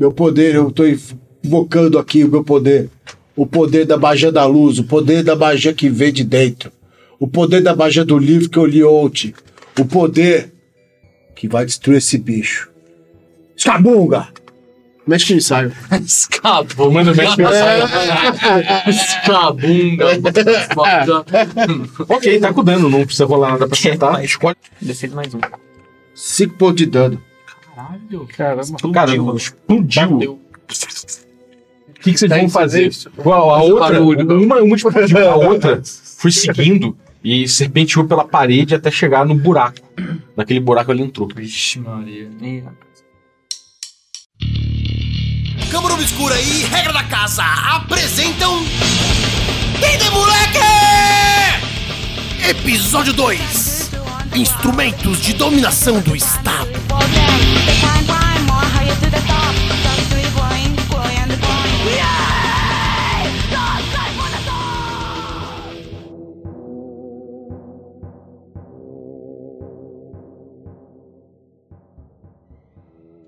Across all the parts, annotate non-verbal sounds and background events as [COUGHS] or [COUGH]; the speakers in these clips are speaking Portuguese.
Meu poder, eu tô invocando aqui o meu poder. O poder da magia da luz, o poder da magia que vem de dentro. O poder da magia do livro que eu li ontem. O poder que vai destruir esse bicho. Escabunga! Mexe que ensaio. [LAUGHS] Escabunga. Manda mexe que Escabunga. ok, tá com dano, não precisa rolar nada pra acertar. Escolhe. Defesa mais um. 5 pontos de dano. Caralho. Caramba. Cara, explodiu. Bateu. O que, que vocês Tá vão fazer? Qual, a outra, uma, uma a [LAUGHS] outra foi seguindo e serpenteou pela parede até chegar no buraco. Naquele buraco ele entrou. Vixe, Maria. Câmara Obscura e Regra da Casa apresentam. Entende, moleque! Episódio 2: Instrumentos de dominação do Estado.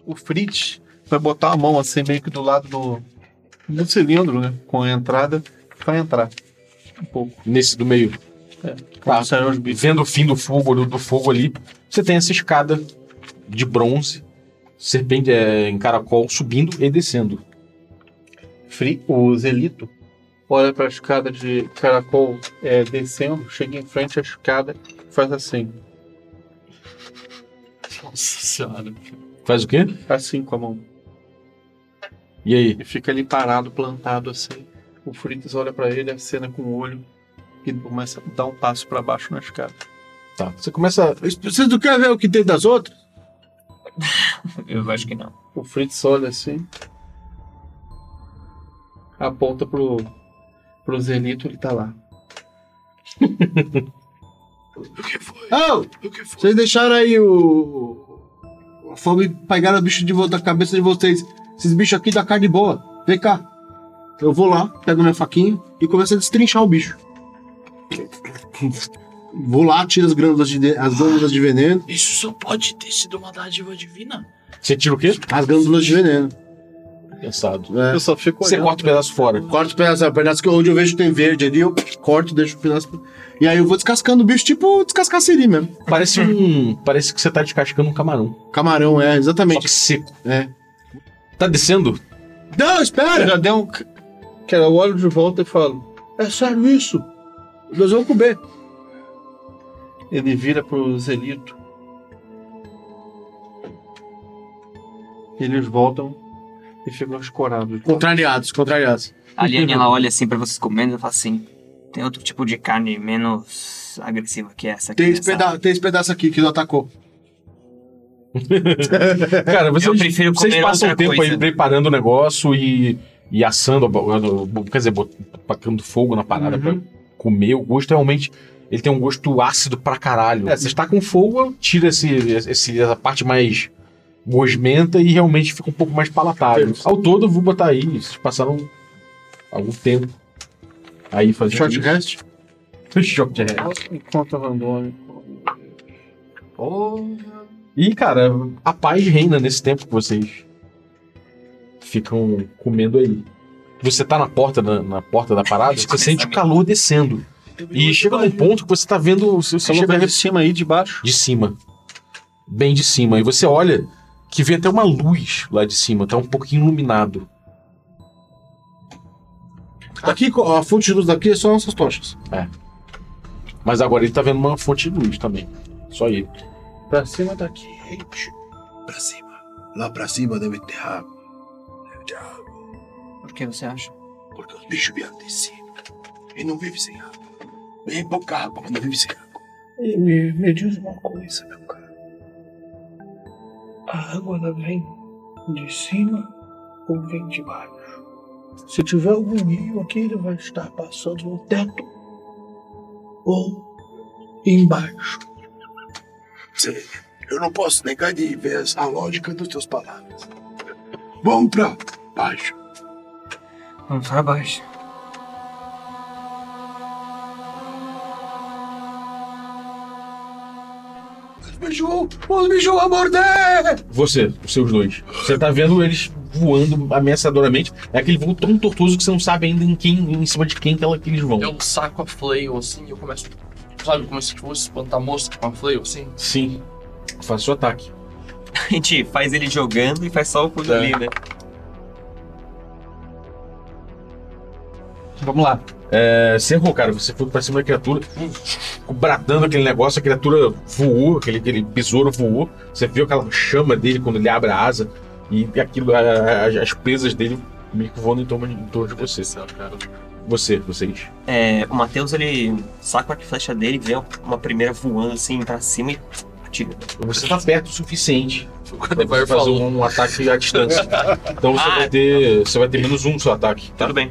O Fritz vai botar a mão assim meio que do lado do, do cilindro, né? Com a entrada, vai entrar. Um pouco. Nesse do meio. É. Tá. Vendo o fim do fogo, do, do fogo ali, você tem essa escada de bronze, serpente é, em caracol, subindo e descendo. Fri, o Zelito olha para a escada de caracol é, descendo, chega em frente à escada faz assim. Nossa senhora. Faz o quê? Assim com a mão. E aí? E fica ali parado, plantado assim. O Fritz olha para ele, acena com o olho e começa a dar um passo para baixo na escada. Tá. Você começa. Vocês não querem ver o que tem das outras? [LAUGHS] Eu acho que não. O Fritz olha assim. Aponta pro, pro Zelito, ele tá lá. [LAUGHS] Oh, vocês deixaram aí o. A fome pegaram o bicho de volta da cabeça de vocês. Esses bichos aqui da carne boa. Vem cá. Eu vou lá, pego minha faquinha e começo a destrinchar o bicho. Vou lá, tiro as glândulas de, as glândulas de veneno. Isso só pode ter sido uma dádiva divina. Você tira o quê? As glândulas de veneno. Pensado. É. Eu só fico Você olhando. corta o pedaço fora. Corto o pedaço, o pedaço que onde eu vejo que tem verde ali, eu corto, deixo o pedaço. E aí eu vou descascando o bicho, tipo descascar siri mesmo. Parece um. Parece que você tá descascando um camarão. Camarão, é, Só exatamente. que seco. É. Tá descendo? Não, Eu espera! já dei um. Cara, eu olho de volta e falo. É sério isso? Nós vamos comer. Ele vira pro Zelito. Eles voltam e ficam escorados. Contrariados, contrariados. A Liane, ela olha assim pra vocês comendo e fala assim: tem outro tipo de carne menos agressiva que essa aqui. Tem esse, peda tem esse pedaço aqui que não atacou. Cara, vocês, Eu prefiro vocês comer passam o outra tempo coisa. aí preparando o negócio e, e assando, quer dizer, bot- tacando fogo na parada pra comer. O gosto realmente. Ele tem um gosto ácido pra caralho. É, você está com fogo, tira esse, esse, essa parte mais gosmenta e realmente fica um pouco mais palatável. Ao todo, eu vou botar aí. Vocês passaram algum tempo aí fazendo Short isso. rest. [LAUGHS] Short rest. Enquanto randômico. E, cara, a paz reina nesse tempo que vocês ficam comendo aí. Você tá na porta da, na porta da parada, você sente o calor descendo. E chega num ponto que você tá vendo. Você Você chega chega de cima aí, de baixo. de cima. Bem de cima. E você olha que vê até uma luz lá de cima, tá um pouquinho iluminado. Aqui, a fonte de luz daqui é só nossas tochas. Mas agora ele tá vendo uma fonte de luz também. Só ele. Pra cima daqui. Pra cima. Lá pra cima deve ter água. Por que você acha? Porque os bichos vieram de cima. E não vive sem água. Bem pouca água, mas não vive sem água. E me, me diz uma coisa, meu cara. A água ela vem de cima ou vem de baixo? Se tiver algum rio aqui, ele vai estar passando no teto ou embaixo. Sim, eu não posso negar de ver a lógica das tuas palavras. Vamos pra baixo. Vamos para baixo. Os bichos vão morder! Você, os seus dois. Você tá vendo eles voando ameaçadoramente. É aquele voo tão tortuoso que você não sabe ainda em quem, em cima de quem que, ela, que eles vão. Eu saco a flail assim e eu começo. Sabe, como se fosse espantar mosca com a flail assim? Sim. Faça o ataque. [LAUGHS] A gente faz ele jogando e faz só o pulo É. ali, né? Vamos lá. É, você errou, cara. Você foi pra cima da criatura, bradando aquele negócio, a criatura voou, aquele, aquele besouro voou. Você viu aquela chama dele quando ele abre a asa e aquilo, a- a- as presas dele meio que voando em torno, em torno de você. Você, vocês. É, o Matheus, ele saca a flecha dele, vê uma primeira voando assim pra cima e tira. Você tá perto o suficiente Quando pra você fazer falou. um ataque à distância. Então você Ah, vai ter. Você vai ter menos um no seu ataque. Tá? Tudo bem.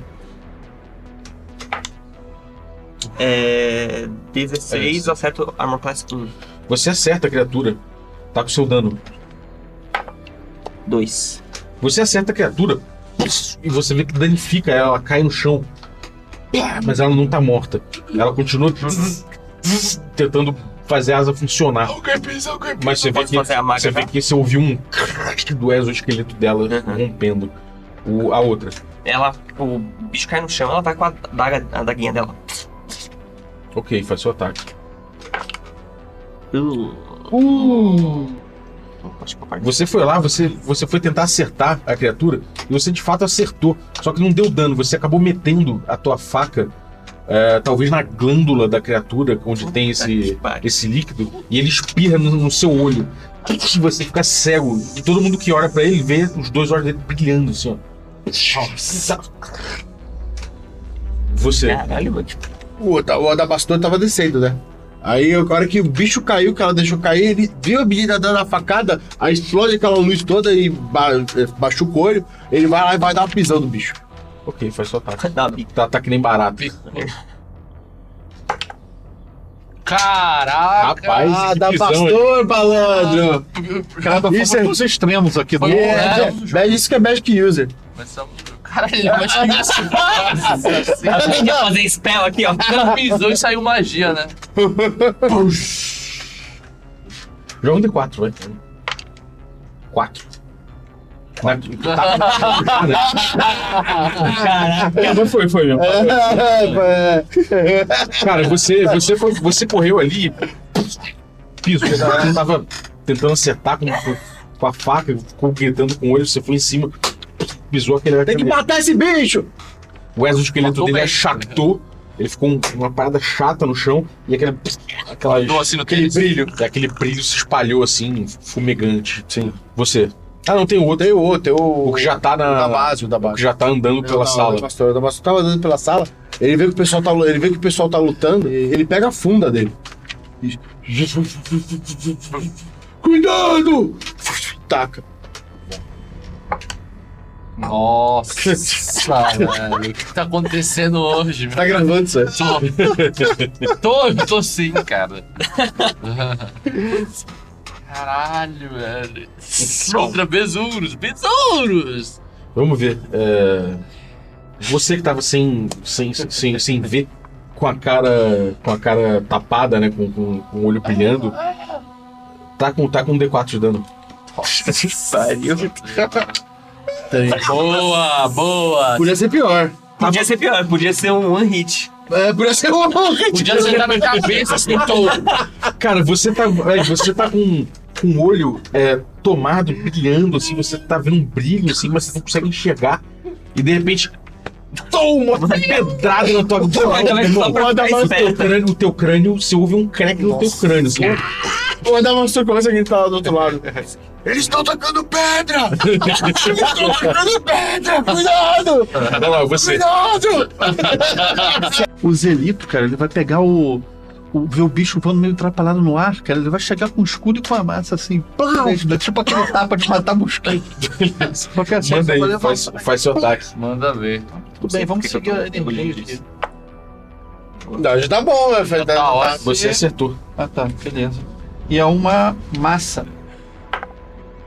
É. 16, eu acerto Armor Class 1. Você acerta a criatura. Tá com seu dano. 2. Você acerta a criatura e você vê que danifica ela, ela cai no chão. Mas ela não tá morta. Ela continua tentando fazer a asa funcionar. Mas você vê que, você vê que você ouviu um do exoesqueleto dela rompendo. O, a outra. Ela. O bicho cai no chão, ela vai com a, daga, a daguinha dela. Ok, faz seu ataque. Parti. Você foi lá, você, você foi tentar acertar a criatura e você de fato acertou. Só que não deu dano, você acabou metendo a tua faca, é, talvez na glândula da criatura, onde tem esse, esse líquido, e ele espirra no, no seu olho. E você fica cego. E todo mundo que olha pra ele vê os dois olhos dele brilhando assim, ó. Você. Caralho, mano. O, o Adabastor tava descendo, né? Aí, a hora que o bicho caiu, que ela deixou cair, ele viu a menina dando a facada, aí explode aquela luz toda e ba machuca o olho. Ele vai lá e vai dar uma pisão no bicho. Ok, faz seu ataque. Dá bico. Tá, tá que nem barato. Caraca! Rapaz, Ah, que dá pisão, hein? pastor, malandro! Cara, Isso Isso é- é os extremos aqui do É, é, isso que é Magic User. Mas, caralho, mas que isso? Nossa, Ela podia fazer spell aqui, ó. O cara pisou e saiu magia, né? Joga um D4, vai. 4. Caraca. Não foi, foi mesmo. É, Cara, você, você, foi, você correu ali, pisou, ela tava tentando acertar com, com- com a faca, ficou gritando com o olho, você foi em cima, pisou aquele. Tem que matar esse bicho! o exoesqueleto dele bem. achatou, ele ficou um- uma parada chata no chão e aquele. Aquela, assim no aquele tênis. brilho. Aquele brilho se espalhou assim, fumegante. Sim. Você. Ah, não, tem o outro. Tem o outro, tem o. O que já tá o da na. base, o da O base. que já tá andando pela Não, sala. O o pastor tava andando pela sala, ele vê que o pessoal tá, ele vê que o pessoal tá lutando, e ele pega a funda dele. E- Cuidado! Taca. Nossa, [LAUGHS] velho. O que tá acontecendo hoje? Tá gravando isso aí. Tô, tô, tô sim, cara. Caralho, velho. Contra besouros, besouros! Vamos ver. é, Você que tava sem, sem, sem, sem ver, com a cara. com a cara tapada, né? Com, com, com o olho brilhando. Tá com, tá com um D4 de dano. Pariu. Boa, boa! Podia ser pior. Podia ser pior, podia ser um one hit. É, podia ser uma Podia acertar na cabeça, assim, tô. Cara, você tá. é, Você tá com, com o olho é, tomado, brilhando, assim, você tá vendo um brilho, assim, mas você não consegue enxergar. E de repente. Toma uma pedrada na tua crânio, o teu crânio, você ouve um crack no teu crânio. Assim. [LAUGHS] O Adamastor começa a gritar lá do outro lado. [LAUGHS] Eles estão tacando pedra! Eles estão tacando pedra! Cuidado! Vai lá, você. Cuidado! O Zelito, cara, ele vai pegar o. o ver o bicho voando meio atrapalhado no ar, cara. Ele vai chegar com o escudo e com a massa assim. Plau! Tipo aquele tapa de matar mosquito. Assim, Manda só aí, levar- faz, faz seu ataque. Manda ver. Tudo bem, vamos seguir a energia aqui. disso? Não, já tá bom, né? Fred? Tá ótimo. Você acertou. Ah tá, beleza. E é uma massa.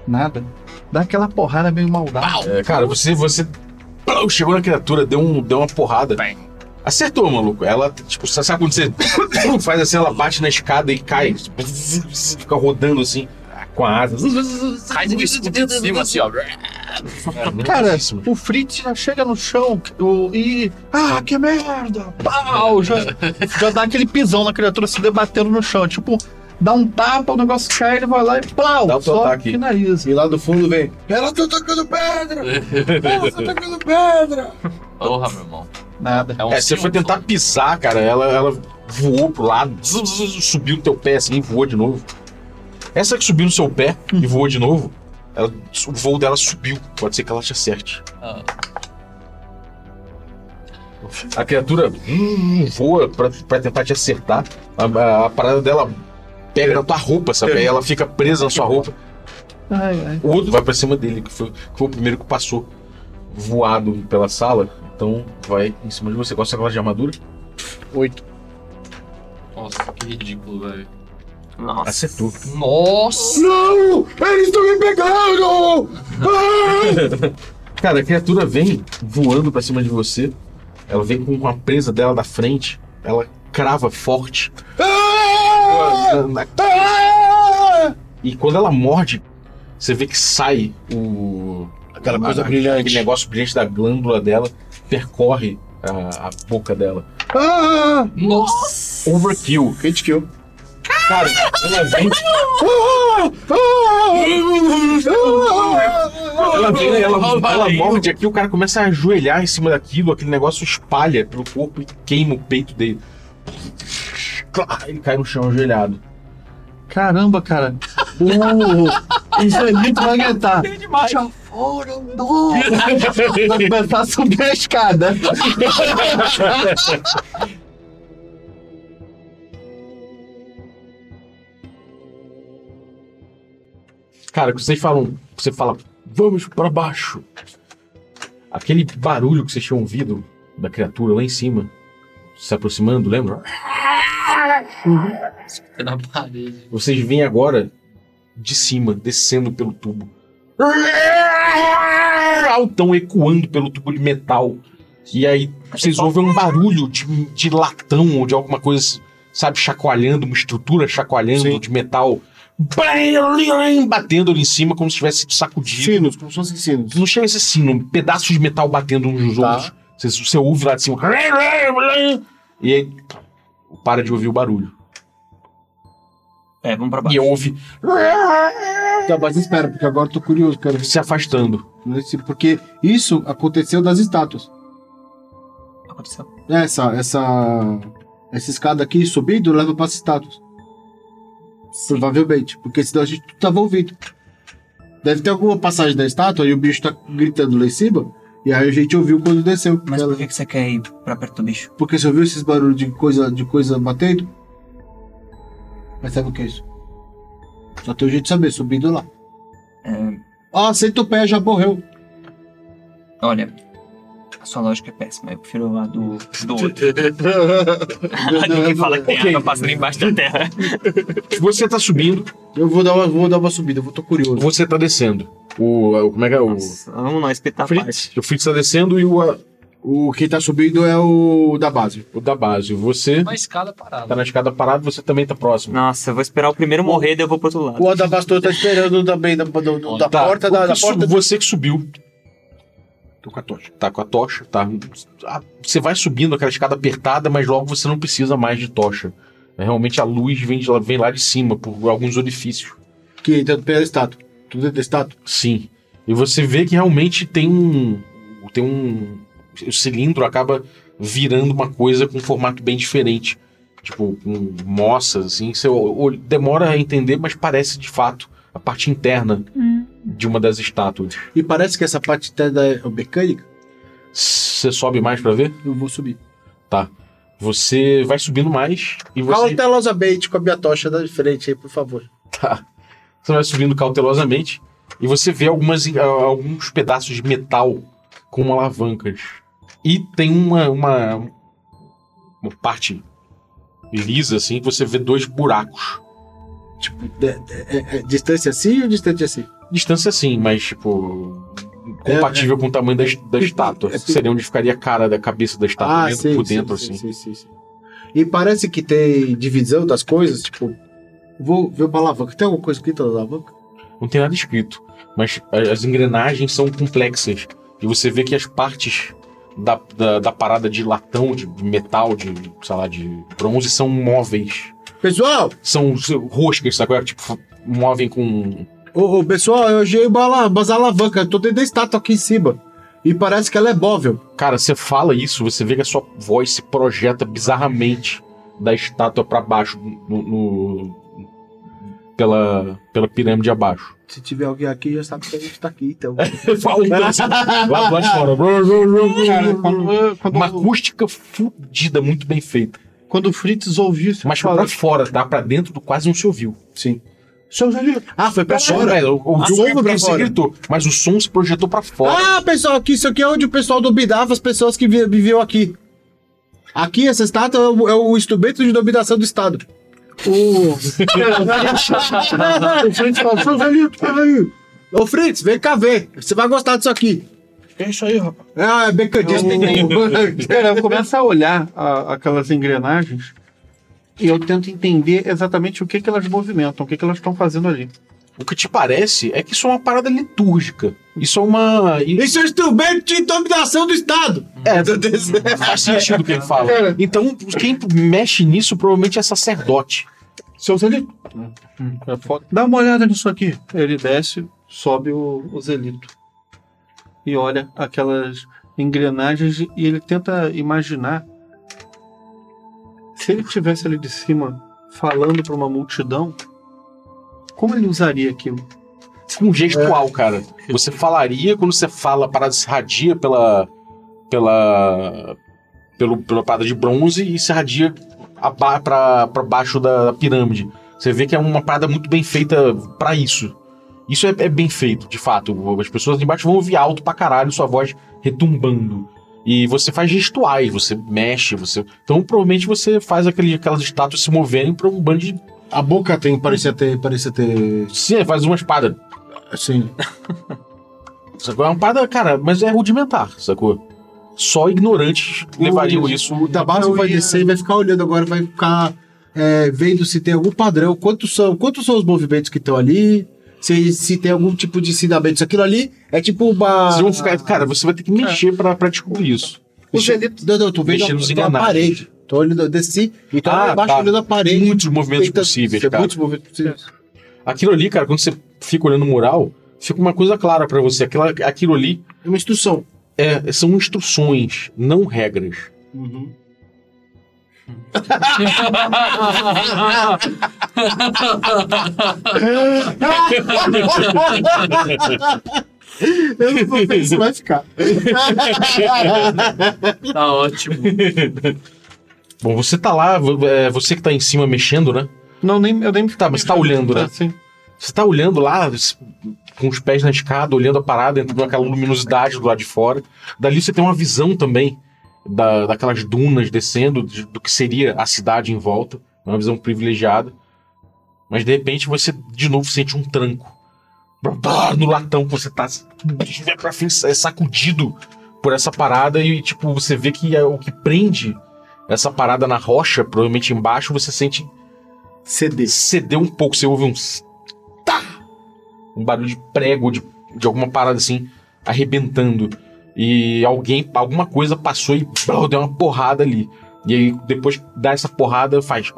Nada. Dá aquela porrada meio maldade. É, cara, você, você plau, chegou na criatura, deu, um, deu uma porrada. Acertou, maluco. Ela, tipo, sabe quando você [COUGHS] faz assim, ela bate na escada e cai, fica rodando assim, com a asa. Cai de cima, assim, ó. Cara, Novíssimo. o Fritz já chega no chão o- e. Ah, que merda! Pau! Já, já dá aquele pisão na criatura se debatendo no chão. Tipo, dá um tapa, o negócio cai, ele vai lá e plau! Dá o teu só ataque. finaliza. E lá do fundo vem. Ela tá tacando pedra! Ela tá tacando pedra! Porra, meu irmão. Nada. É um É, você foi tentar pisar, cara, ela, ela voou pro lado, zzz, zzz, subiu no teu pé assim e voou de novo. Essa que subiu no seu pé e voou de novo, ela- o voo dela subiu. Pode ser que ela te acerte. Ah. A criatura hum, voa pra, pra tentar te acertar. A, a- a parada dela pega na tua roupa, sabe? Aí ela fica presa na sua roupa. Ai, ai. O outro vai pra cima dele, que foi, que foi o primeiro que passou voado pela sala. Então vai em cima de você. Qual é a sua classe de armadura? Oito. Nossa, que ridículo, velho. Nossa. Acertou. Nossa! Não! Eles estão me pegando! Ai! [LAUGHS] Cara, a criatura vem voando pra cima de você. Ela vem com a presa dela da frente. Ela crava forte. Ah! Na-! E quando ela morde, você vê que sai o. Aquela coisa a- brilhante. Aquele negócio brilhante da glândula dela percorre a, a boca dela. Ah! Nossa! Overkill. Hit kill. Cara, ela vem. Ela vem, ela, ela morde aqui, o cara começa a ajoelhar em cima daquilo, aquele negócio espalha pelo corpo e queima o peito dele. Clá, Ele cai no chão ajoelhado. Caramba, cara. O, o Zelito vai gritar. Já foram dois. Vai começar a subir a escada. Cara, que vocês falam, você fala, vamos pra baixo. Aquele barulho que vocês tinham ouvido da criatura lá em cima, se aproximando, lembra? Na parede. Vocês veem agora de cima, descendo pelo tubo. Altão ecoando pelo tubo de metal. E aí vocês ouvem um barulho de, de latão ou de alguma coisa, sabe, chacoalhando, uma estrutura chacoalhando Sim. de metal. Batendo ali em cima como se tivesse sacudido. Sinos, como se fossem sinos. Não chega a ser sino, pedaços de metal batendo uns nos Tá. outros. Você, você ouve lá de cima. E aí para de ouvir o barulho. É, vamos pra baixo. E ouve Tá, mas espera, porque agora eu tô curioso, quero ver se afastando. se- Porque isso aconteceu das estátuas. Aconteceu. Essa, essa. Essa escada aqui subindo leva para as estátuas. Provavelmente. Porque senão a gente tava ouvindo. Deve ter alguma passagem da estátua e o bicho tá gritando lá em cima. E aí a gente ouviu quando desceu. Mas Ela- por que, que você quer ir pra perto do bicho? Porque você ouviu esses barulhos de coisa, de coisa batendo? Mas sabe o que é isso? Só tem um jeito de saber, subindo lá. É, Ah, aceita o pé, já morreu. olha, a sua lógica é péssima. Eu prefiro a do, do outro. [LAUGHS] Ninguém fala que tem Ok. água passando embaixo da terra. [LAUGHS] Você tá subindo, Eu vou dar uma, vou dar uma subida, eu vou tô curioso. você tá descendo. O. o- Como é que é? O, Nossa, vamos nós espetar a Fritz. O Fritz tá descendo e o, O quem tá subindo é o da base. o da base. Você Uma escada parada. tá na escada parado, você também tá próximo. Nossa, eu vou esperar o primeiro morrer, daí eu vou pro outro lado. O da base tá esperando também da, do- do- da Tá, porta da, que da su- porta. Você que subiu. Tô com a tocha. Tá com a tocha, tá. Ah, Você vai subindo aquela escada apertada, mas logo você não precisa mais de tocha. É, Realmente a luz vem, de lá- vem lá de cima, por alguns orifícios. Que entra pela estátua. Tudo da estátua. Sim. E você vê que realmente tem um. Tem um. O cilindro acaba virando uma coisa com um formato bem diferente. Tipo, com moças, assim. Você demora a entender, mas parece de fato a parte interna de uma das estátuas. E parece que essa parte interna é mecânica. Você sobe mais pra ver? Eu vou subir. Tá. Você vai subindo mais e você. Cautelosamente com a minha tocha da frente aí, por favor. Tá. Você vai subindo cautelosamente e você vê algumas, ah, alguns pedaços de metal com alavancas. E tem uma, uma, uma parte lisa, assim, que você vê dois buracos. Tipo, de- de- é- é distância assim ou distante assim? Distância assim, mas, tipo, compatível com o tamanho da, da estátua. é- Seria onde ficaria a cara da cabeça da estátua, dentro, por dentro, sim, assim. sim, sim, sim. E parece que tem divisão das coisas, tipo, vou ver uma alavanca. Tem alguma coisa escrita na alavanca? não tem nada escrito. Mas as engrenagens são complexas. E você vê que as partes da, da, da parada de latão, de metal, de, sei lá, de bronze, são móveis. Pessoal, São roscas, sabe? Tipo, movem com. ô, ô, pessoal, eu achei umas alavancas. Eu tô dentro da estátua aqui em cima. E parece que ela é móvel. Cara, você fala isso, você vê que a sua voz se projeta bizarramente da estátua pra baixo, no, no- pela, pela pirâmide abaixo. Se tiver alguém aqui, já sabe que a gente tá aqui, então. Fala então, assim, lá, de fora. Cara, quando, quando, Uma acústica fudida, muito bem feita. quando o Fritz ouviu isso, Mas foi pra fora, tá? Pra dentro do quase não se ouviu. Sim. Ah, foi pra Fora, fora. é, o, o som foi pra porque você gritou, mas o som se projetou pra fora. Ah, pessoal, aqui, isso aqui é onde o pessoal dominava as pessoas que vi- viviam aqui. Aqui, essa estátua é o, é o instrumento de dominação do Estado. O. o Fritz fala, seu Zelito, peraí. Ô, Fritz, vem cá ver. Você vai gostar disso aqui. É isso aí, rapaz. Ah, é becadista. Cara, eu começo a olhar a- aquelas engrenagens e eu tento entender exatamente o que, que elas movimentam, o que, que elas estão fazendo ali. O que te parece é que isso é uma parada litúrgica. Isso é uma. Isso é um instrumento de dominação do Estado. É, [LAUGHS] faz sentido o que ele fala. Então, quem mexe nisso provavelmente é sacerdote. Seu Zelito, é foda. dá uma olhada nisso aqui. Ele desce, sobe o, o Zelito e olha aquelas engrenagens e ele tenta imaginar se ele estivesse ali de cima falando para uma multidão, como ele usaria aquilo? Um gestual, cara. Você falaria quando você fala, a parada se radia pela. pela. Pelo, pela parada de bronze e se radia aba- pra, pra baixo da pirâmide. Você vê que é uma parada muito bem feita pra isso. Isso é, é bem feito, de fato. As pessoas de embaixo vão ouvir alto pra caralho sua voz retumbando. E você faz gestuais, você mexe, você. Então provavelmente você faz aquele, aquelas estátuas se moverem pra um bando de. A boca tem, parecia ter. Parecia ter. Sim, faz uma espada. Assim. [LAUGHS] Sacou? É uma parada, cara, mas é rudimentar, sacou? Só ignorantes levariam isso. O Tabasco vai descer e vai ficar olhando agora, vai ficar é, vendo se tem algum padrão, quantos são, quantos são os movimentos que estão ali, se, se tem algum tipo de ensinamento. Isso aquilo ali é tipo uma. Vocês vão ficar, cara, você vai ter que mexer pra, pra descobrir isso. O Zelito. Não, não, tô vendo Mexer a, nos tô a engrenagens. parede. Tô olhando, eu desci e tô lá Ah, embaixo tá. olhando a parede. Muitos movimentos Tenta- possíveis, tem cara. Muitos movimentos possíveis. Aquilo ali, cara, quando você fica olhando o mural, fica uma coisa clara pra você. Aquela, aquilo ali É uma instrução. é, são instruções, não regras. [LAUGHS] Eu não vou ver se vai ficar. Tá ótimo. [LAUGHS] Bom, você tá lá, é, você que tá em cima mexendo, né? Não, nem, eu nem Tá, mas você tá olhando, né? Sim. Você tá olhando lá, com os pés na escada, olhando a parada, entrando naquela luminosidade do lado de fora. Dali você tem uma visão também da, daquelas dunas descendo, de- do que seria a cidade em volta. É Uma visão privilegiada. Mas de repente você de novo sente um tranco. No latão que você tá vai pra frente, é sacudido por essa parada e tipo, você vê que é o que prende essa parada na rocha, provavelmente embaixo, você sente CD. cedeu um pouco, você ouve um tá, um barulho de prego de, de alguma parada assim arrebentando e alguém alguma coisa passou e blá, deu uma porrada ali. E aí depois que dá essa porrada faz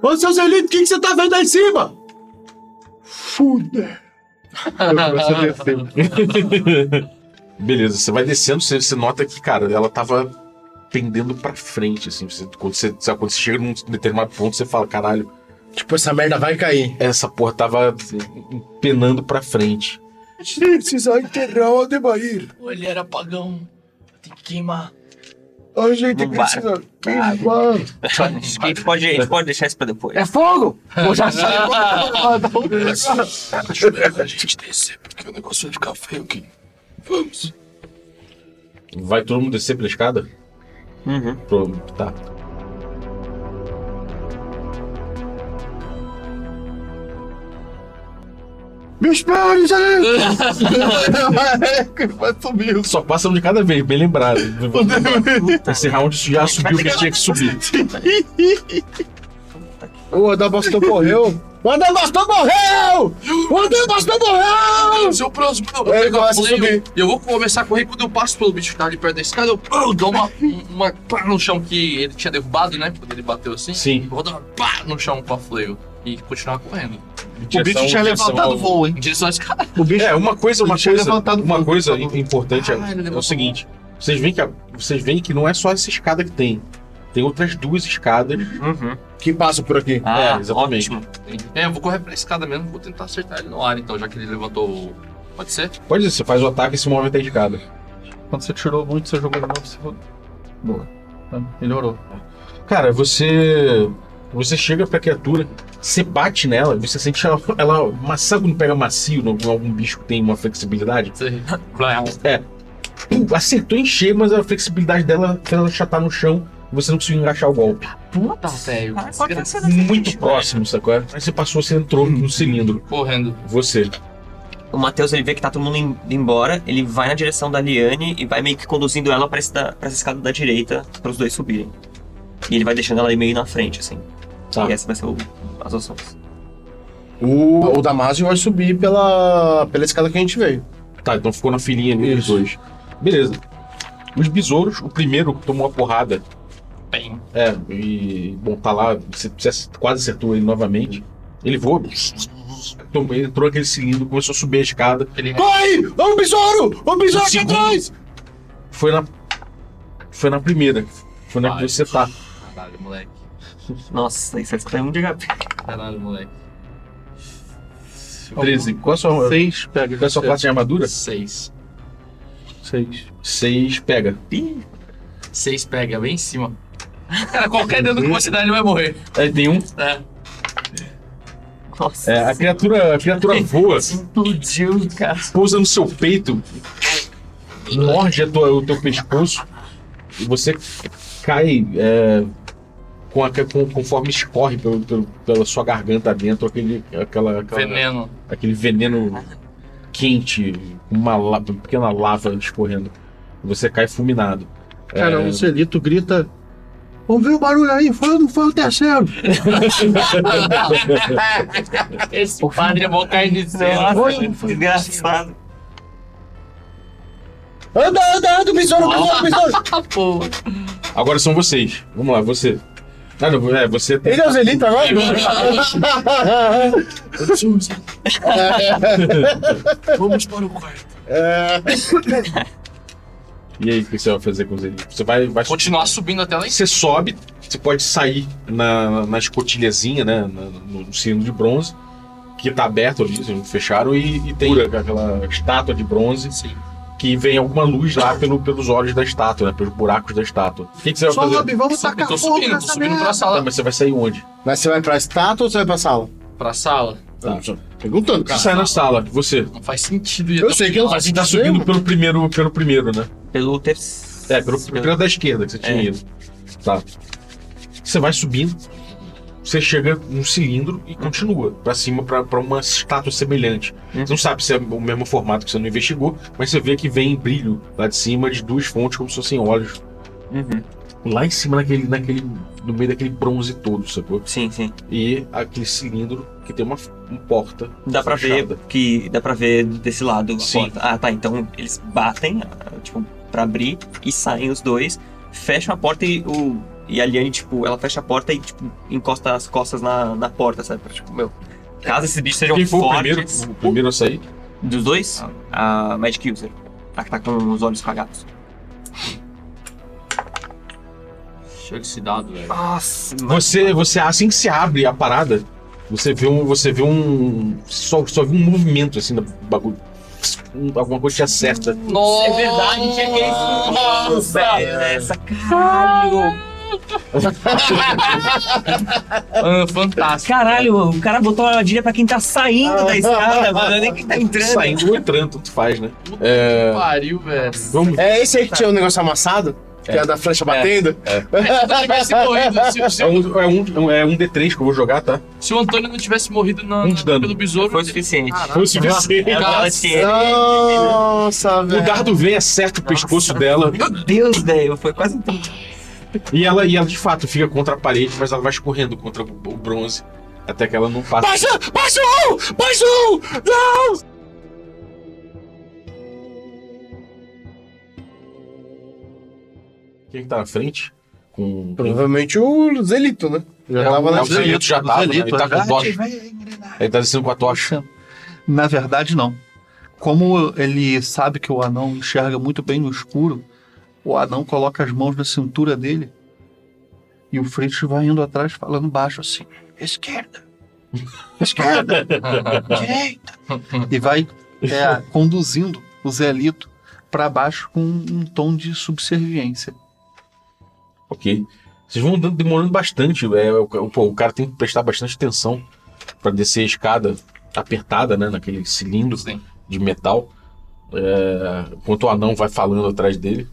Ô, seu Zelito, o que, que você tá vendo aí em cima? Fuda. Você desceu. Beleza, você vai descendo, você, você nota que, cara, ela tava pendendo pra frente, assim. Você- quando, você, sabe, quando você chega num determinado ponto, você fala, caralho, Tipo, essa merda vai cair. essa porra tava penando pra frente. A gente precisa enterrar o Ademair. Ou ele era pagão. Tem que queimar. A gente Vambora. precisa queimar. A gente pode, a gente pode deixar isso pra depois. É fogo! Vou já melhor [LAUGHS] a gente descer, porque o negócio vai ficar feio aqui. Vamos. Vai todo mundo descer pela escada? Uhum. Pro- tá. Me espere, Zelito! Vai subir. Só passa um de cada vez, bem lembrado. [LAUGHS] Esse round já subiu o que tinha que subir. O Adabastor morreu. O Adabastor morreu! O Adabastor morreu! Seu próximo, eu a flail subir. eu vou começar a correr quando eu passo pelo bicho que tá ali perto da escada, eu pá, dou uma, uma pá no chão que ele tinha derrubado, né? Quando ele bateu assim. Sim. Eu vou dar uma pá no chão com a flail e continuar correndo. O bicho tinha levantado o voo, hein? Em direção à escada. O bicho É, uma coisa, uma coisa, levantado uma coisa voo. importante é- Ah, é, levantou o seguinte. Vocês veem, que a- vocês veem que não é só essa escada que tem. Tem outras duas escadas. Uhum. Que passa por aqui. Ah, É, exatamente. ótimo. É, eu vou correr pra escada mesmo, vou tentar acertar ele no ar então, já que ele levantou o. Pode ser? Pode ser, você faz o ataque e se move até a escada. Quando você tirou muito, você jogou de novo, você falou. Boa. Tá, Melhorou. Cara, você. Você chega pra criatura, você bate nela, você sente ela. ela sabe quando pega macio em algum bicho que tem uma flexibilidade? Sei. Pum, Acertou em cheio, mas a flexibilidade dela fez ela chatar no chão você não conseguiu encaixar o golpe. Puta, velho. Ah, pode ser dessa Muito próximo, sacou? Aí você passou, você entrou no cilindro. Correndo. Você. O Matheus ele vê que tá todo mundo indo embora, ele vai na direção da Liane e vai meio que conduzindo ela pra, essa, pra essa escada da direita para os dois subirem. E ele vai deixando ela aí meio na frente, assim. Tá. E essa vai ser o- as ações. O, o Damásio vai subir pela, pela escada que a gente veio. Tá, então ficou na filinha ali os dois. Beleza. Os besouros, o primeiro tomou a porrada. Bem. É, e. Bom, tá lá, você, você quase acertou ele novamente. Ele voa. tomou- ele entrou naquele cilindro, começou a subir a escada. Ele Corre! É um besouro! É um besouro aqui atrás! Foi na. Foi na primeira. Foi na Vai. que você tá. Caralho, moleque. Nossa, isso ficar muito de HP. Caralho, moleque. 13. Qual a sua, Seis pega. qual a sua classe de armadura? Seis. Seis. 6 pega. Ih, Seis pega bem em cima. Cara, qualquer dano que você dá, ele vai morrer. Aí tem um. É. Nossa. É, a criatura, a criatura [LAUGHS] voa, Explodiu, cara. pousa no seu peito, morde a tua- o teu pescoço e você cai é, com a, com, conforme escorre pelo, pelo- pela sua garganta dentro aquele, aquela, aquela- Veneno. aquele veneno quente, uma, la- uma pequena lava escorrendo. Você cai fulminado. Cara, É, um Celito grita. Ouviu o barulho aí? Foi, não foi o terceiro. [LAUGHS] Esse padre é mó carniceiro. Nossa, foi engraçado. Anda, anda, anda, besouro, besouro, besouro. Agora são vocês. Vamos lá, você. Não, é, você tem. Ele é o Zelito agora? [LAUGHS] Vamos para o quarto. É, E aí, o que você vai fazer com os elites? Você vai, vai Continuar subindo até lá em. Você sobe, você pode sair na, na escotilhazinha, né? na- no, no cilindro de bronze, que tá aberto ali, fecharam, e, e tem aquela estátua de bronze Sim. Que vem alguma luz lá pelo, pelos olhos da estátua, né? Pelos buracos da estátua. O que, que você vai fazer? Sobe, vamos Eu tacar tô fogo subindo, tô nessa subindo pra merda. Tá, sala. mas você vai sair onde? Mas você vai pra estátua ou você vai pra sala? Pra sala. Não, só perguntando, Você sai na sala, você. Não faz sentido. ir Eu sei que não faz Você tá subindo pelo primeiro, pelo primeiro, né? Pelo terceiro. É, pelo, pelo da esquerda que você tinha É. ido. Tá. Você vai subindo, você chega num cilindro e continua pra cima pra pra uma estátua semelhante. Hum. Você não sabe se é o mesmo formato que você não investigou, mas você vê que vem brilho lá de cima de duas fontes como se fossem olhos. Uhum. Lá em cima, naquele, naquele, no meio daquele bronze todo, sacou? Sim, sim. E aquele cilindro que tem uma, uma porta. Dá pra ver que dá pra ver desse lado a Sim. porta. Ah, tá. Então eles batem, ah, tipo, pra abrir e saem os dois, fecham a porta e o e a Liane, tipo, ela fecha a porta e tipo encosta as costas na, na porta, sabe? Pra, Tipo, meu, caso esses bichos sejam Quem foi o primeiro, fortes o primeiro a sair? dos dois, a Magic User, a que tá com os olhos cagados. Chega esse dado, velho. Nossa, Você, você assim que se abre a parada, você vê um, você vê um, só, só vê um movimento assim do bagulho, Um- alguma coisa te acerta. Nossa! É verdade, tinha que Nossa, essa caralho. Ah, fantástico. Caralho, o cara botou uma armadilha pra quem tá saindo da escada, mano, não é nem quem tá entrando. Saindo ou entrando, tanto faz, né? Puta É. que pariu, velho. Vamos. É esse aí que tinha o negócio amassado? Que é, da flecha batendo? É um, é, um, é um D3 que eu vou jogar, tá? se o Antônio não tivesse morrido na, Um dano. pelo besouro, Foi o suficiente. Foi o suficiente. Nossa, O velho. dardo vem, acerta o pescoço dela. Meu Deus, velho, foi quase um [LAUGHS] E ela, e ela de fato fica contra a parede, mas ela vai escorrendo contra o bronze até que ela não passa. Baixa! Baixa um! Baixa um! Não! Quem que tá na frente? Com. Provavelmente o Zelito, né? Já tava é, na o Zelito já tava, né? Ele tá com tocha. Ele tá descendo com a tocha. Na verdade, não. Como ele sabe que o anão enxerga muito bem no escuro, o anão coloca as mãos na cintura dele e o Fritz vai indo atrás falando baixo assim: esquerda, esquerda, [LAUGHS] direita. E vai é, conduzindo o Zelito para baixo com um tom de subserviência. Ok. Vocês vão demorando bastante. É, o, o- o cara tem que prestar bastante atenção pra descer a escada apertada, né? Naquele cilindro de metal. É, enquanto o anão vai falando atrás dele.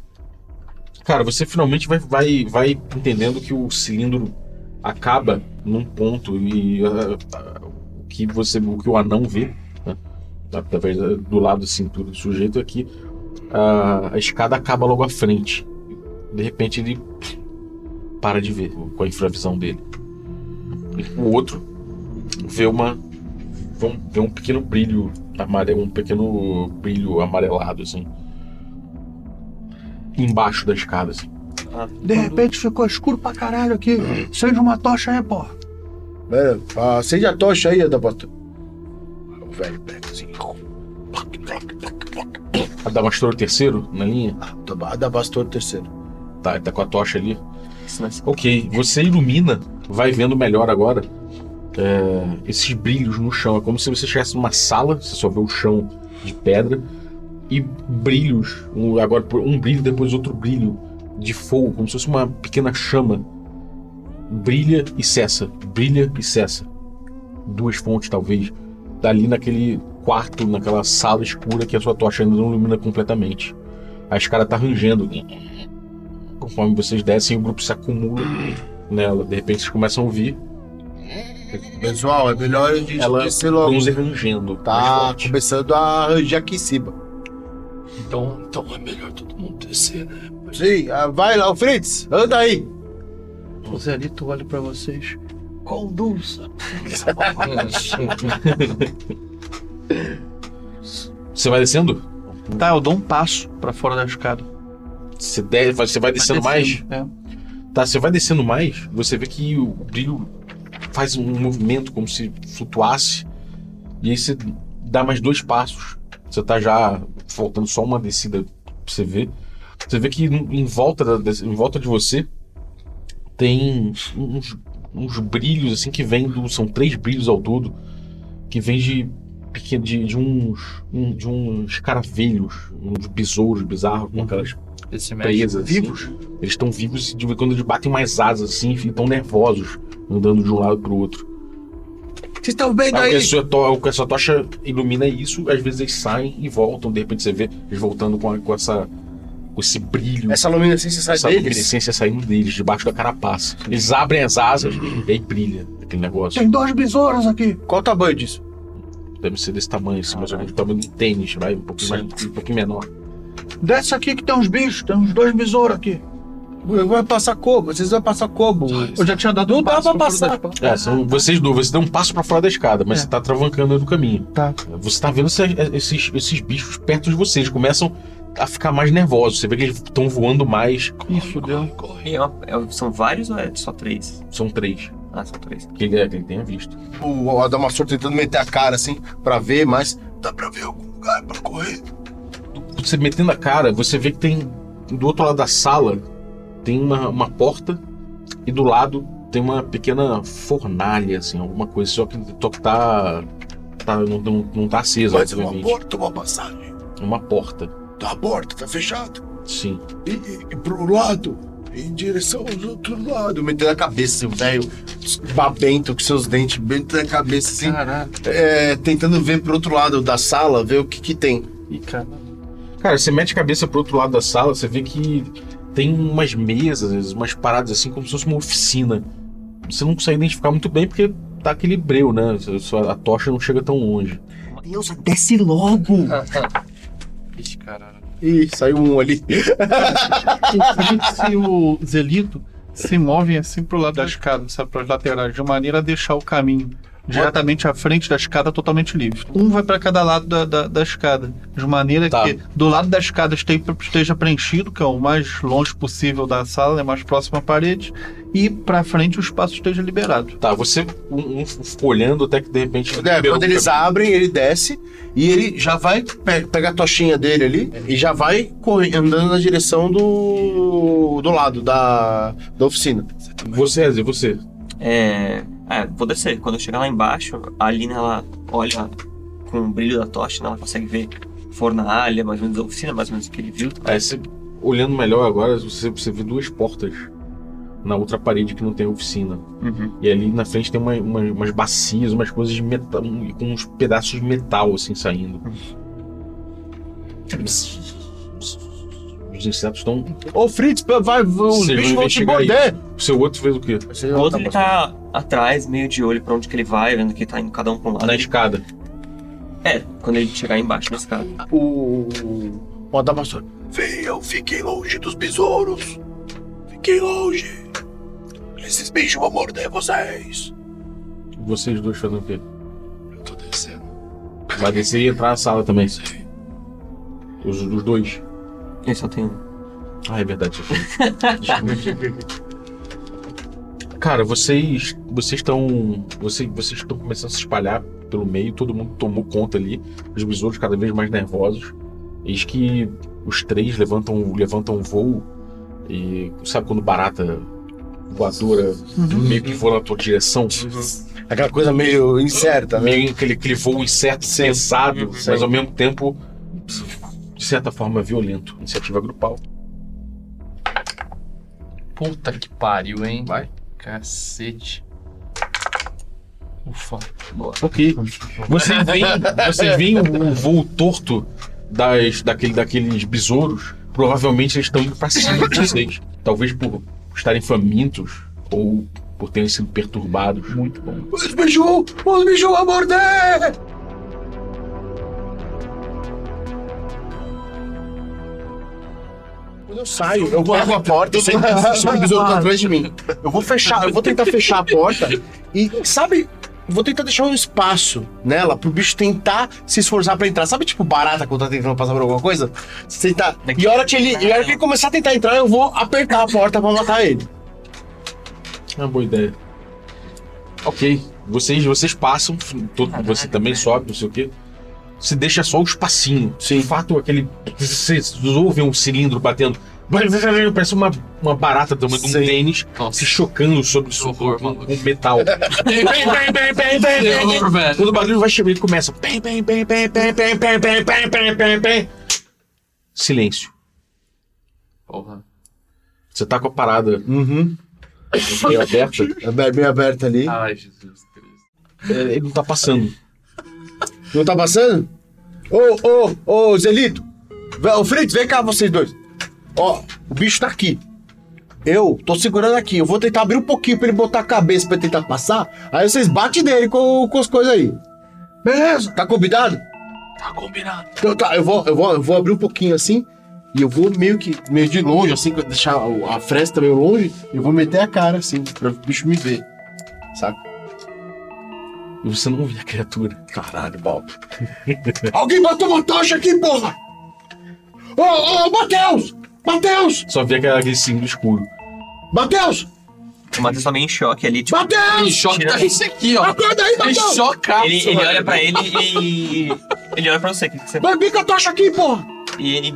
Cara, você finalmente vai, vai, vai entendendo que o cilindro acaba num ponto e ah, ah, o que você o que o anão vê né, através da- do lado da cintura do sujeito é que ah, a escada acaba logo à frente. De repente ele para de ver com a infravisão dele. O outro vê uma um, vê um pequeno brilho amarelo, um pequeno brilho amarelado assim embaixo da escada assim. De repente ficou escuro pra caralho aqui. Seja uma tocha aí, pô. Pera, acende a tocha aí, Adamastor. O velho pega assim. Adamastor o terceiro na linha? Adabastor terceiro. Tá, ele tá com a tocha ali. Ok, você ilumina, vai vendo melhor agora é, esses brilhos no chão. É como se você estivesse numa sala, você só vê o chão de pedra e brilhos. Um, agora um brilho, depois outro brilho de fogo, como se fosse uma pequena chama. Brilha e cessa, brilha e cessa. Duas fontes, talvez. Dali naquele quarto, naquela sala escura que a sua tocha ainda não ilumina completamente. A escada tá rangendo. Conforme vocês descem, o grupo se acumula nela. De repente vocês começam a ouvir Pessoal, é melhor a gente ela descer logo. bronze rangendo. Tá começando a arranjar aqui em cima. Então, então é melhor todo mundo descer, né? Sim, ah, vai lá, o Fritz, anda aí. O Zelito olha pra vocês. Conduza. [LAUGHS] Você vai descendo? Tá, eu dou um passo pra fora da escada. Você, de- você vai descendo mais? É. Tá, você vai descendo mais, você vê que o brilho faz um movimento como se flutuasse. E aí você dá mais dois passos. Você tá já faltando só uma descida pra você ver. Você vê que em volta, da- em volta de você tem uns, uns brilhos assim que vêm do. São três brilhos ao todo. Que vêm de, de, de uns. de uns caravelhos, uns besouros bizarros, com aquelas mexe. presas. assim. Vivos? Eles estão vivos e de quando eles batem mais asas assim e estão nervosos, andando de um lado pro outro. Vocês estão vendo Aí, aí? a sua to- o que a sua tocha ilumina isso, às vezes eles saem e voltam, de repente você vê eles voltando com, a- com essa com esse brilho, Essa luminescência sai essa deles? luminescência saindo deles, debaixo da carapaça. Eles abrem as asas e aí brilha aquele negócio. Tem dois besouros aqui. Qual o tamanho disso? Deve ser desse tamanho, assim, mais ou menos do tamanho de um tênis, vai, um pouquinho, mais, um pouquinho menor. Desce aqui que tem uns bichos, tem uns dois besouros aqui. Vai passar como? Vocês vão passar como? Eu já tinha dado um Não dá passo pra pra passar. É, são vocês dois, você deu um passo pra fora da escada, mas É. você tá travancando no caminho. Tá. Você tá vendo esse- esses, esses bichos perto de vocês, começam a ficar mais nervosos. Você vê que eles estão voando mais. Ih, fudeu. E é uma- é- são vários ou é só três? São três. Ah, são três. Que ele, que ele tenha visto. O Adamastor tentando meter a cara assim, pra ver, mas dá pra ver algum lugar pra correr. Você metendo a cara, você vê que tem. Do outro lado da sala tem uma, uma porta e do lado tem uma pequena fornalha, assim, alguma coisa. Só que só que tá. tá não, não, não tá acesa, Mas é uma obviamente. porta, uma passagem. Uma porta. Tá aberta, tá fechado. Sim. E, e, e pro lado, em direção aos outros lados. Metendo a cabeça, o velho babento com seus dentes, metendo a cabeça assim, Caralho. é, tentando ver pro outro lado da sala, ver o que que tem. Ih, caralho. Cara, você mete a cabeça pro outro lado da sala, você vê que tem umas mesas, umas paradas assim, como se fosse uma oficina. Você não consegue identificar muito bem porque tá aquele breu, né? A tocha não chega tão longe. Deus, desce logo! [LAUGHS] Ixi, caralho. Ih, saiu um ali. O Fritz e o Zelito se movem assim pro lado da escada, sabe, para as laterais, de maneira a deixar o caminho diretamente à frente da escada totalmente livre. Um vai para cada lado da, da, da escada, de maneira Tá. que do lado da escada este- esteja preenchido, que é o mais longe possível da sala, é mais próximo à parede, e para frente o espaço esteja liberado. Tá, você um, um olhando até que de repente. É, quando eles abrem, ele desce e ele já vai pe pegar a tochinha dele ali e já vai corre- andando na direção do, do lado da, da oficina. Você, Ezio, você. É, é, vou descer. Quando eu chegar lá embaixo, a Alina ela olha com o brilho da tocha, né, ela consegue ver fornalha, mais ou menos a oficina, mais ou menos o que ele viu. É, você, olhando melhor agora, você, você vê duas portas na outra parede que não tem oficina. Uhum. E ali na frente tem uma, uma- umas bacias, umas coisas de metal, com uns pedaços de metal assim saindo. Os insetos estão. Ô Fritz, vai, os Você bichos vai vão te investigar morder. O seu outro fez o quê? O outro ele tá atrás, meio de olho pra onde que ele vai, vendo que tá indo cada um pra um lado. Na Ele- escada. É, quando ele chegar embaixo na escada. O. O Adamastor. Venham, fiquem longe dos besouros. Fiquem longe. Esses bichos vão morder vocês. Vocês dois fazem o quê? Eu tô descendo. Vai descer e entrar na sala também. Os, os dois. Ele só tem um. Ah, é verdade. Cara, vocês vocês estão vocês vocês estão começando a se espalhar pelo meio, todo mundo tomou conta ali, os besouros cada vez mais nervosos. Eis que os três levantam levantam voo e sabe quando barata voadora meio que voa na tua direção, Aquela coisa meio incerta, né? meio aquele, aquele voo incerto, Sim. pensado, Sim. mas ao mesmo tempo de certa forma violento. Iniciativa grupal. Puta que pariu, hein? Vai. Cacete. Ufa. Ok. Vocês veem, vocês [LAUGHS] veem o, o voo torto das, daquele, daqueles besouros. Provavelmente eles estão indo pra cima de vocês. Talvez por estarem famintos ou por terem sido perturbados. Muito bom. Os bichos, os bichos vão morder! Quando eu saio, eu pego a porta, que o besouro tá atrás de mim. Eu vou fechar, eu vou tentar fechar a porta e, sabe, vou tentar deixar um espaço nela pro bicho tentar se esforçar pra entrar. Sabe, tipo, barata quando tá tentando passar por alguma coisa? Você tentar. E a hora que ele, e a hora que ele começar a tentar entrar, eu vou apertar a porta pra matar ele. É uma boa ideia. Ok. Vocês, vocês passam, todo, você também sobe, não sei o quê se deixa só o espacinho. Sim. De fato, aquele. Vocês ouvem um cilindro batendo. Parece uma, uma barata do de um tênis Nossa. se chocando sobre o horror, com, metal. Quando o barulho vai chegando, ele começa. Silêncio. Porra. Você tá com a parada. Uhum. Meio aberta. É meio aberta ali. Ai, Jesus Cristo. Ele não tá passando. Não tá passando? Ô, ô, ô, Zelito! Ô, Fritz, vem cá, vocês dois. Ó, o bicho tá aqui. Eu tô segurando aqui. Eu vou tentar abrir um pouquinho pra ele botar a cabeça pra tentar passar. Aí vocês batem nele com, com as coisas aí. Beleza? Tá combinado? Tá combinado. Então tá, eu vou, eu vou, eu vou abrir um pouquinho assim. E eu vou meio que, meio de longe, assim, deixar a fresta meio longe. E eu vou meter a cara, assim, pra o bicho me ver. Saca? E você não vê a criatura. Caralho, Bob. [LAUGHS] Alguém botou uma tocha aqui, porra! Ô, ô, Matheus! Matheus! Só vê aquele símbolo escuro. Matheus! O Matheus tá meio em choque ali, tipo. Em Matheus! choque Tira- tá esse aqui, ó. Acorda aí, Em Matheus! chocaço, Ele, ele olha pra ele e. Ele olha pra você, o que você. Vai bica a tocha aqui, porra! E ele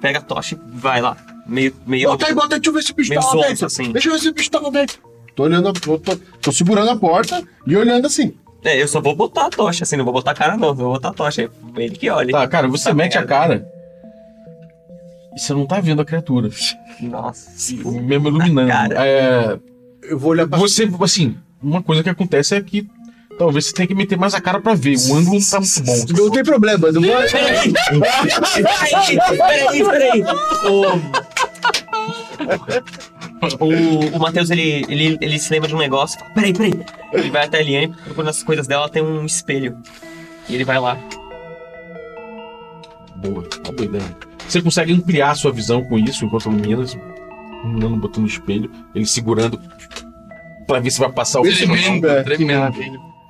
pega a tocha e vai lá. Meio. meio Bota aí, bota aí, deixa eu ver se o bicho tá lá dentro. assim. Deixa eu ver se o bicho tá lá dentro. Tô olhando, tô, tô, tô segurando a porta e olhando assim. É, eu só vou botar a tocha, assim, não vou botar a cara, não. Vou botar a tocha. Ele que olha. Tá, cara, você Tá mete a cara. E você não tá vendo a criatura. Nossa. Mesmo iluminando. Cara. É, Eu vou olhar pra você, assim, uma coisa que acontece é que talvez você tenha que meter mais a cara pra ver. O ângulo não tá muito bom. Não tem problema, não vou. Peraí, peraí, peraí. O, [LAUGHS] o, o Matheus, ele, ele, ele se lembra de um negócio. fala, Peraí, peraí. Ele vai até a Liane, procurando as coisas dela, tem um espelho. E ele vai lá. Boa, uma boa ideia. Você consegue ampliar a sua visão com isso, enquanto ilumina, iluminando, botando no espelho, ele segurando pra ver se vai passar o Tremendo, é, tremendo.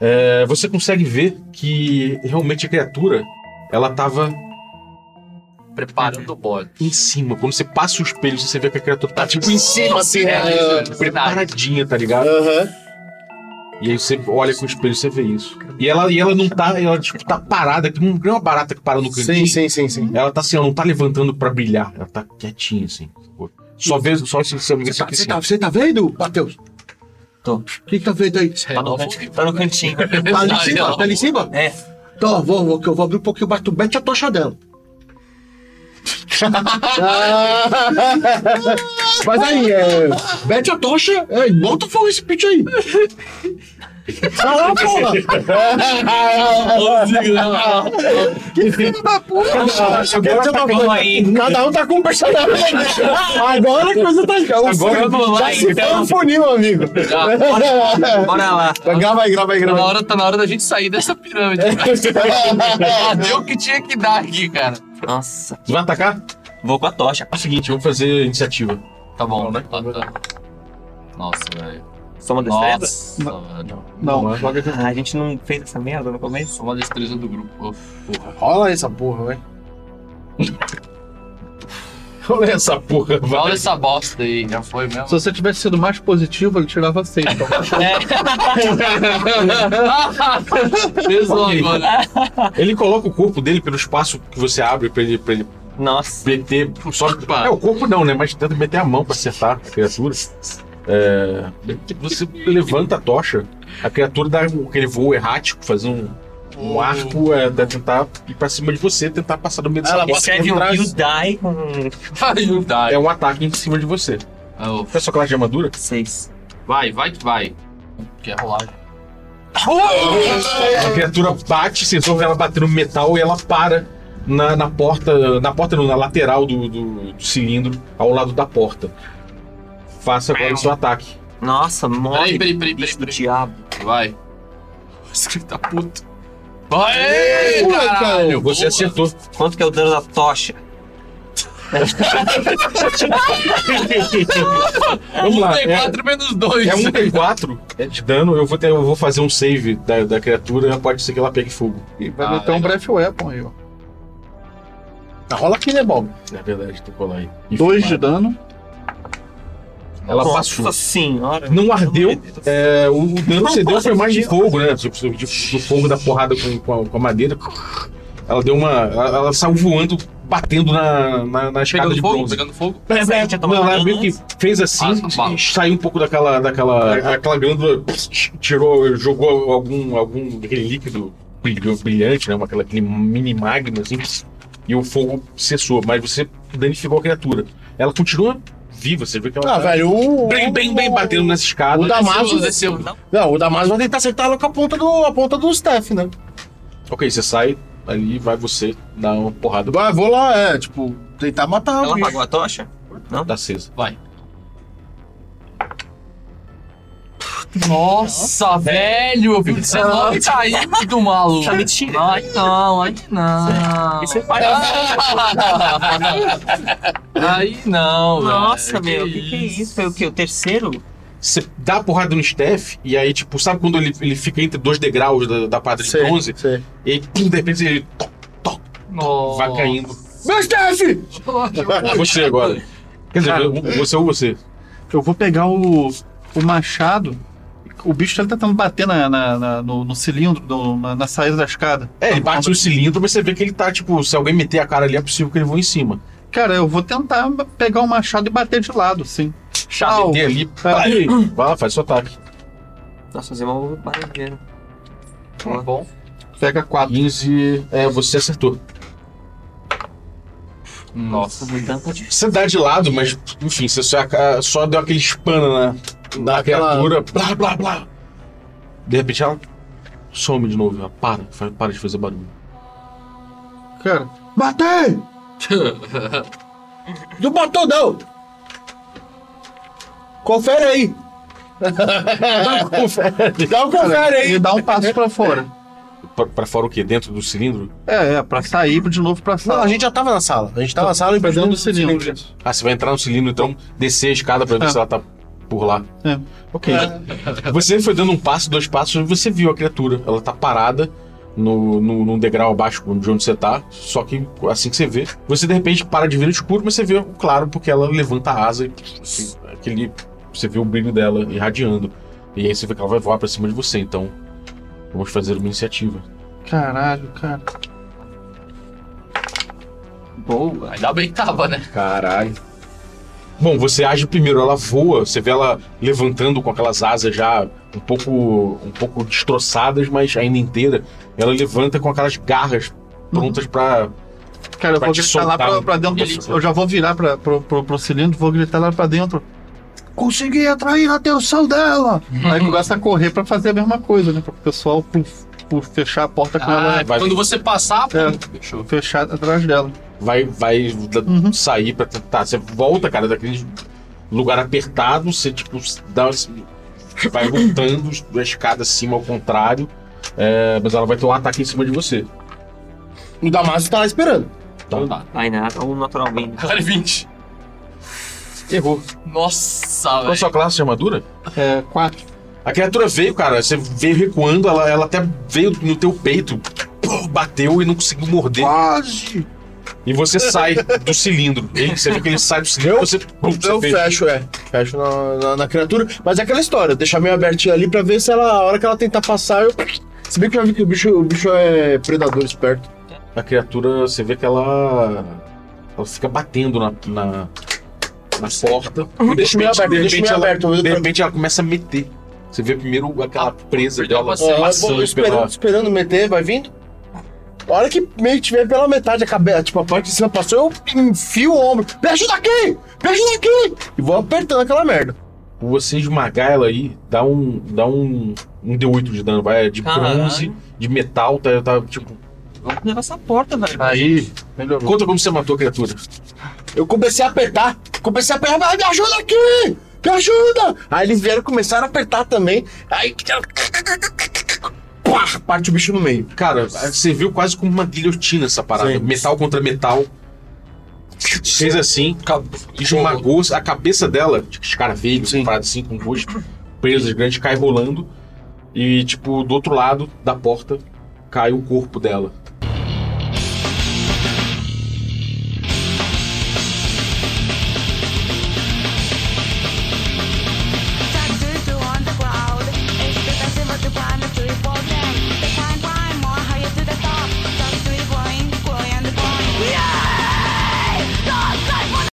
É, você consegue ver que realmente a criatura ela tava Preparando o bode. em cima. Quando você passa o espelho, você vê que a criatura tá tipo em cima, assim, né? É, preparadinha, tá ligado? Aham. E aí você olha com o espelho e você vê isso. E ela, e ela não tá, ela tipo, tá parada, que não é uma barata que para no Sim, cantinho. sim, sim, sim. Ela tá assim, ela não tá levantando pra brilhar, ela tá quietinha assim. Só vê, só esse, esse, esse aqui Você assim. tá, você tá vendo, Matheus? Tô. O que, que tá vendo aí? Tá no, cantinho- tá no cantinho. Tá ali em cima? Tá ali em cima? É. Então, vou, vou, que eu vou abrir um pouquinho mais. Tu mete a tocha dela. [LAUGHS] Mas aí, é. Mete a tocha é, e bota fogo esse pitch aí. Vai lá, porra! que filho da puta! Aí. Cada um tá com um personagem. Agora a coisa tá. Agora vamos lá, já se então. foi um funil, amigo. Bora lá. Grava aí, grava aí, Tá grava na, aí. hora, tá na hora da gente sair dessa pirâmide. [LAUGHS] deu o que tinha que dar aqui, cara. Nossa. Você vai atacar? Vou com a tocha. É o seguinte, vamos fazer iniciativa. Tá bom, Não, né? Tá, tá. Nossa, velho. Só uma destreza? Nossa, velho. Não. Ah, a gente não fez essa merda no começo? Só uma destreza do grupo. Uf. Rola essa porra, [LAUGHS] Olha essa porra, Olha vai. essa bosta aí, já foi mesmo. Se você tivesse sido mais positivo, ele tirava seis. [LAUGHS] Então. [LAUGHS] Pesou Ok. agora. Ele coloca o corpo dele pelo espaço que você abre pra ele, pra ele Nossa. meter. Só, é, o corpo não, né? Mas tenta meter a mão pra acertar a criatura. É, você levanta a tocha, a criatura dá um- aquele voo errático, faz um, um arco é, pra tentar ir pra cima de você, tentar passar do meio dessa Ela porta. Escreve trás. You Die com Vai, vai. É um ataque em cima de você. Ah. Qual é a sua classe de armadura? seis. Vai, vai que vai. Quer rolar? A criatura bate, você resolve ela bater no metal e ela para na, na porta, na porta não, na lateral do, do- do cilindro, ao lado da porta. Faça agora o seu ataque. Nossa, morre. Peraí, peraí, peraí, bicho peraí, do diabo. Vai. Esse cara tá. Vai, caralho. Você boa. acertou. Quanto que é o dano da tocha? [LAUGHS] Vamos lá. Um tem É, 4 menos 2. é um D4 é de dano. Eu vou, ter, eu vou fazer um save da, da criatura. Pode ser que ela pegue fogo. E vai Ah, meter um. Breath Weapon aí, ó. Rola aqui, né, Bob? É verdade, tem que colar aí. E Dois de dano. Ela Nossa passou. senhora. Não ardeu. É, o dano que você deu foi mais de fogo, né? Tipo, de- do fogo da porrada com, com, a, com a madeira. Ela deu uma. Ela, ela saiu voando, batendo na, na, na escada Pegando de fogo, bronze. pegando fogo. Você tinha tomado Não, ela meio que fez assim, Ah, saiu um pouco daquela. daquela aquela glândula, tirou, jogou algum, algum aquele líquido brilhante, né? Aquela, aquele mini magma, assim, e o fogo cessou, mas você danificou a criatura. Ela continua viva, você vê que ela Ah, tá velho, o. bem, bem, bem batendo nessa escada. O Damaso. Desceu. Não, o Damaso vai tentar acertar ela com a ponta do, a ponta do Steph, né? Ok, você sai ali e vai você dar uma porrada Vai, vou lá, é, tipo, tentar matar o Ela apagou a tocha? da acesa. Vai. Nossa, velho, eu vi 19 caído, maluco. Tá mentira. Ai, não, ai, não. Isso é pai. Aí não, Nossa, velho. meu, o que, que é isso? Foi o quê? O terceiro? Você dá a porrada no Steph, e aí, tipo, sabe quando ele, ele fica entre dois degraus da, da quadra de bronze? sei. E aí, pum, de repente ele toc, toc, Nossa. vai caindo. Meu Steph! Você agora. Quer dizer, Cara, você ou você. Eu vou pegar o, o machado. O bicho tá tentando bater na, na- na- no, no cilindro, no- na, na saída da escada. É, ele bate no cilindro, mas você vê que ele tá, tipo, se alguém meter a cara ali, é possível que ele voe em cima. Cara, eu vou tentar pegar o machado e bater de lado, sim. Chau. Meter ali, vai, vai lá, faz seu ataque. Nossa, fazer uma barulheira. Tá bom. Pega quatro. 15. É, você acertou. Nossa. Você dá de lado, mas, enfim, você só, só deu aquele spana na, na aquela- criatura. Blá, blá, blá. De repente ela some de novo. Ela para, para de fazer barulho. Cara, Matei! [LAUGHS] Não matou, não! Confere aí! Dá um confere cara, aí! ele dá um passo pra fora. Pra, pra fora o quê? Dentro do cilindro? É, é, pra sair de novo pra Não, sala. a gente já tava na sala. A gente tava na sala e pra dentro do cilindro. cilindro. Ah, você vai entrar no cilindro, então descer a escada pra ver É. se ela tá por lá. É. Ok. Você foi dando um passo, dois passos, e você viu a criatura. Ela tá parada no, no, num degrau abaixo de onde você tá. Só que assim que você vê, você de repente para de ver no escuro, mas você vê o claro porque ela levanta a asa e assim, aquele. Você vê o brilho dela irradiando. E aí você vê que ela vai voar pra cima de você. Então, vamos fazer uma iniciativa. Caralho, cara. Boa, ainda bem que tava, né? Caralho. Bom, você age primeiro, ela voa, você vê ela levantando com aquelas asas já um pouco um pouco destroçadas, mas ainda inteira. Ela levanta com aquelas garras prontas pra. Cara, eu Vai vou te gritar lá soltar pra, no- pra dentro do, Ele- Eu já vou virar pra, pro, pro, pro cilindro, vou gritar lá pra dentro. Consegui atrair a atenção dela! Aí [LAUGHS] começa a correr pra fazer a mesma coisa, né? Para o pessoal por, por fechar a porta com Ah, ela. vai- quando você passar, pô, É. fechou. Fechar atrás dela. Vai, vai Uhum. sair pra tentar. Você volta, cara, daquele lugar apertado, você tipo dá, vai voltando [LAUGHS] a escada acima ao contrário. é, mas ela vai ter um ataque em cima de você. O Damasio tá lá esperando. Tá? Tá. Vai nada, ou naturalmente. Agora é 20. Errou. Nossa, Qual a velho. sua classe de armadura? É, quatro. A criatura veio, cara, você veio recuando, ela, ela até veio no teu peito, bateu e não conseguiu morder. Quase. E você sai do cilindro. Ele, você vê que ele sai do cilindro, Eu- você, pum, você Eu fez. fecho, é. Fecho na, na, na criatura. Mas é aquela história, deixar meio abertinho ali pra ver se ela, a hora que ela tentar passar, eu. Se bem que eu já vi que o bicho, o bicho é predador esperto. A criatura, você vê que ela. Ela fica batendo na, na, na porta. E de Deixa meio aberto, de deixa repente meio ela- aberto. De repente ela começa a meter. Você vê primeiro aquela presa perdeu dela a paciência. É, esperando, esperando meter, vai vindo. A hora que meio que tiver pela metade a cabeça, tipo, a parte de cima passou, eu enfio o ombro. Me ajuda aqui! Me ajuda aqui! E vou apertando aquela merda. Você esmagar ela aí, dá um. dá um. um D8 de dano. Vai de Caralho. bronze, de metal, tá, tá tipo. Vamos levar essa porta, velho. Aí, melhorou. Conta como você matou a criatura. Eu comecei a apertar, comecei a apertar, "Ah, me ajuda aqui! Me ajuda! Aí eles vieram começaram a apertar também. Aí. Pá, parte o bicho no meio. Cara, você viu quase como uma guilhotina essa parada. Sim. Metal contra metal. Fez assim, esmagou a cabeça dela, de escaravelho, Sim. parada assim, com duas presas grandes, cai rolando. E, tipo, do outro lado da porta cai o corpo dela.